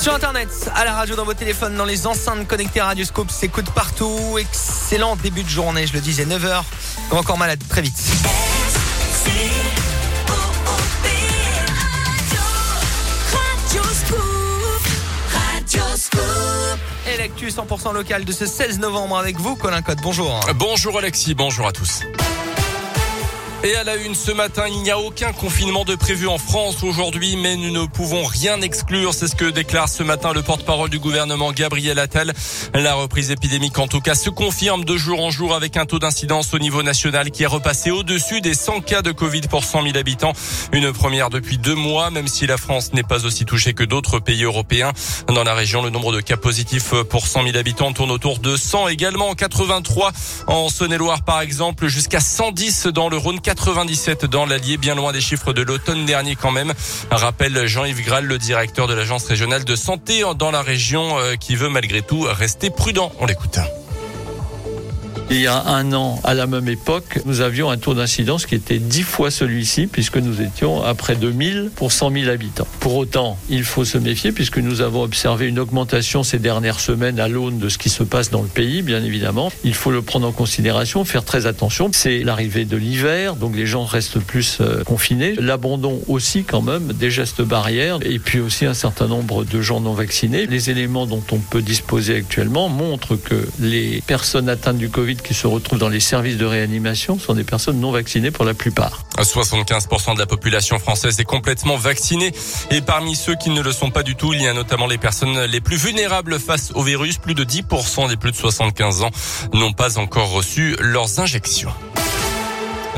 Sur internet, à la radio, dans vos téléphones, dans les enceintes connectées Radioscope, s'écoute partout. Excellent début de journée, je le disais, 9h. Encore malade, très vite. Et l'actu 100% local de ce 16 novembre avec vous, Colin Code. Bonjour. Bonjour Alexis, bonjour à tous. Et à la une ce matin, il n'y a aucun confinement de prévu en France aujourd'hui, mais nous ne pouvons rien exclure. C'est ce que déclare ce matin le porte-parole du gouvernement Gabriel Attal. La reprise épidémique, en tout cas, se confirme de jour en jour avec un taux d'incidence au niveau national qui est repassé au-dessus des 100 cas de Covid pour 100 000 habitants. Une première depuis deux mois, même si la France n'est pas aussi touchée que d'autres pays européens. Dans la région, le nombre de cas positifs pour 100 000 habitants tourne autour de 100 également. 83 en Saône-et-Loire, par exemple, jusqu'à 110 dans le Rhône. 97 dans l'Allier, bien loin des chiffres de l'automne dernier quand même. Rappelle Jean-Yves Graal, le directeur de l'agence régionale de santé dans la région, euh, qui veut malgré tout rester prudent. On l'écoute. Il y a un an, à la même époque, nous avions un taux d'incidence qui était dix fois celui-ci, puisque nous étions à près de 1000 pour 100 000 habitants. Pour autant, il faut se méfier, puisque nous avons observé une augmentation ces dernières semaines à l'aune de ce qui se passe dans le pays, bien évidemment. Il faut le prendre en considération, faire très attention. C'est l'arrivée de l'hiver, donc les gens restent plus euh, confinés. L'abandon aussi, quand même, des gestes barrières, et puis aussi un certain nombre de gens non vaccinés. Les éléments dont on peut disposer actuellement montrent que les personnes atteintes du Covid qui se retrouvent dans les services de réanimation sont des personnes non vaccinées pour la plupart. 75% de la population française est complètement vaccinée et parmi ceux qui ne le sont pas du tout, il y a notamment les personnes les plus vulnérables face au virus. Plus de 10% des plus de 75 ans n'ont pas encore reçu leurs injections.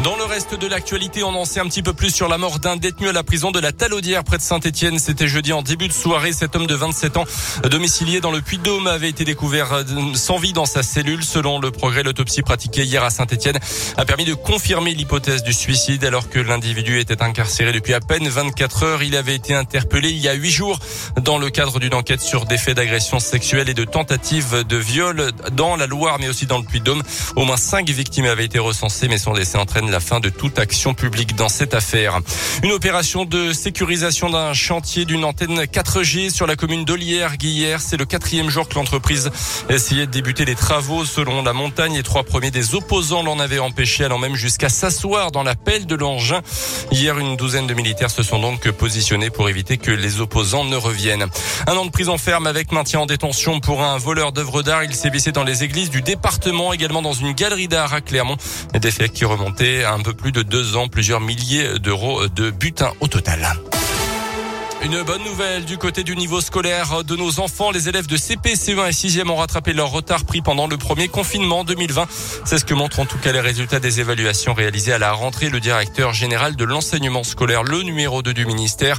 Dans le reste de l'actualité, on en sait un petit peu plus sur la mort d'un détenu à la prison de la Talaudière près de Saint-Etienne. C'était jeudi en début de soirée. Cet homme de 27 ans, domicilié dans le Puy-de-Dôme, avait été découvert euh, sans vie dans sa cellule. Selon le progrès, l'autopsie pratiquée hier à Saint-Etienne a permis de confirmer l'hypothèse du suicide alors que l'individu était incarcéré depuis à peine 24 heures. Il avait été interpellé il y a huit jours dans le cadre d'une enquête sur des faits d'agression sexuelle et de tentative de viol dans la Loire, mais aussi dans le Puy-de-Dôme. Au moins cinq victimes avaient été recensées, mais son décès entraîne la fin de toute action publique dans cette affaire. Une opération de sécurisation d'un chantier d'une antenne 4G sur la commune d'Olière, Guillère. C'est le quatrième jour que l'entreprise essayait de débuter les travaux selon la montagne. Les trois premiers des opposants l'en avaient empêché, allant même jusqu'à s'asseoir dans la pelle de l'engin. Hier, une douzaine de militaires se sont donc positionnés pour éviter que les opposants ne reviennent. Un an de prison ferme avec maintien en détention pour un voleur d'œuvres d'art. Il s'est dans les églises du département, également dans une galerie d'art à Clermont. Des faits qui remontaient un peu plus de deux ans, plusieurs milliers d'euros de butin au total. Une bonne nouvelle du côté du niveau scolaire de nos enfants. Les élèves de CP, CE1 et 6e ont rattrapé leur retard pris pendant le premier confinement 2020. C'est ce que montrent en tout cas les résultats des évaluations réalisées à la rentrée. Le directeur général de l'enseignement scolaire, le numéro 2 du ministère,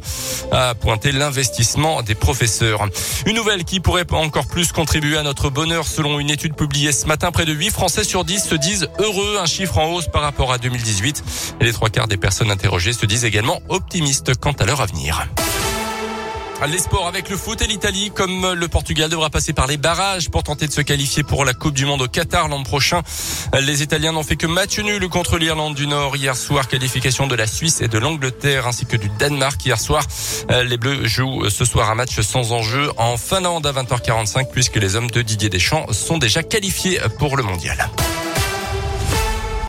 a pointé l'investissement des professeurs. Une nouvelle qui pourrait encore plus contribuer à notre bonheur selon une étude publiée ce matin. Près de 8 Français sur 10 se disent heureux, un chiffre en hausse par rapport à 2018. Et les trois quarts des personnes interrogées se disent également optimistes quant à leur avenir. Les sports avec le foot et l'Italie, comme le Portugal devra passer par les barrages pour tenter de se qualifier pour la Coupe du Monde au Qatar l'an prochain. Les Italiens n'ont fait que match nul contre l'Irlande du Nord hier soir. Qualification de la Suisse et de l'Angleterre ainsi que du Danemark hier soir. Les Bleus jouent ce soir un match sans enjeu en Finlande à 20h45 puisque les hommes de Didier Deschamps sont déjà qualifiés pour le mondial.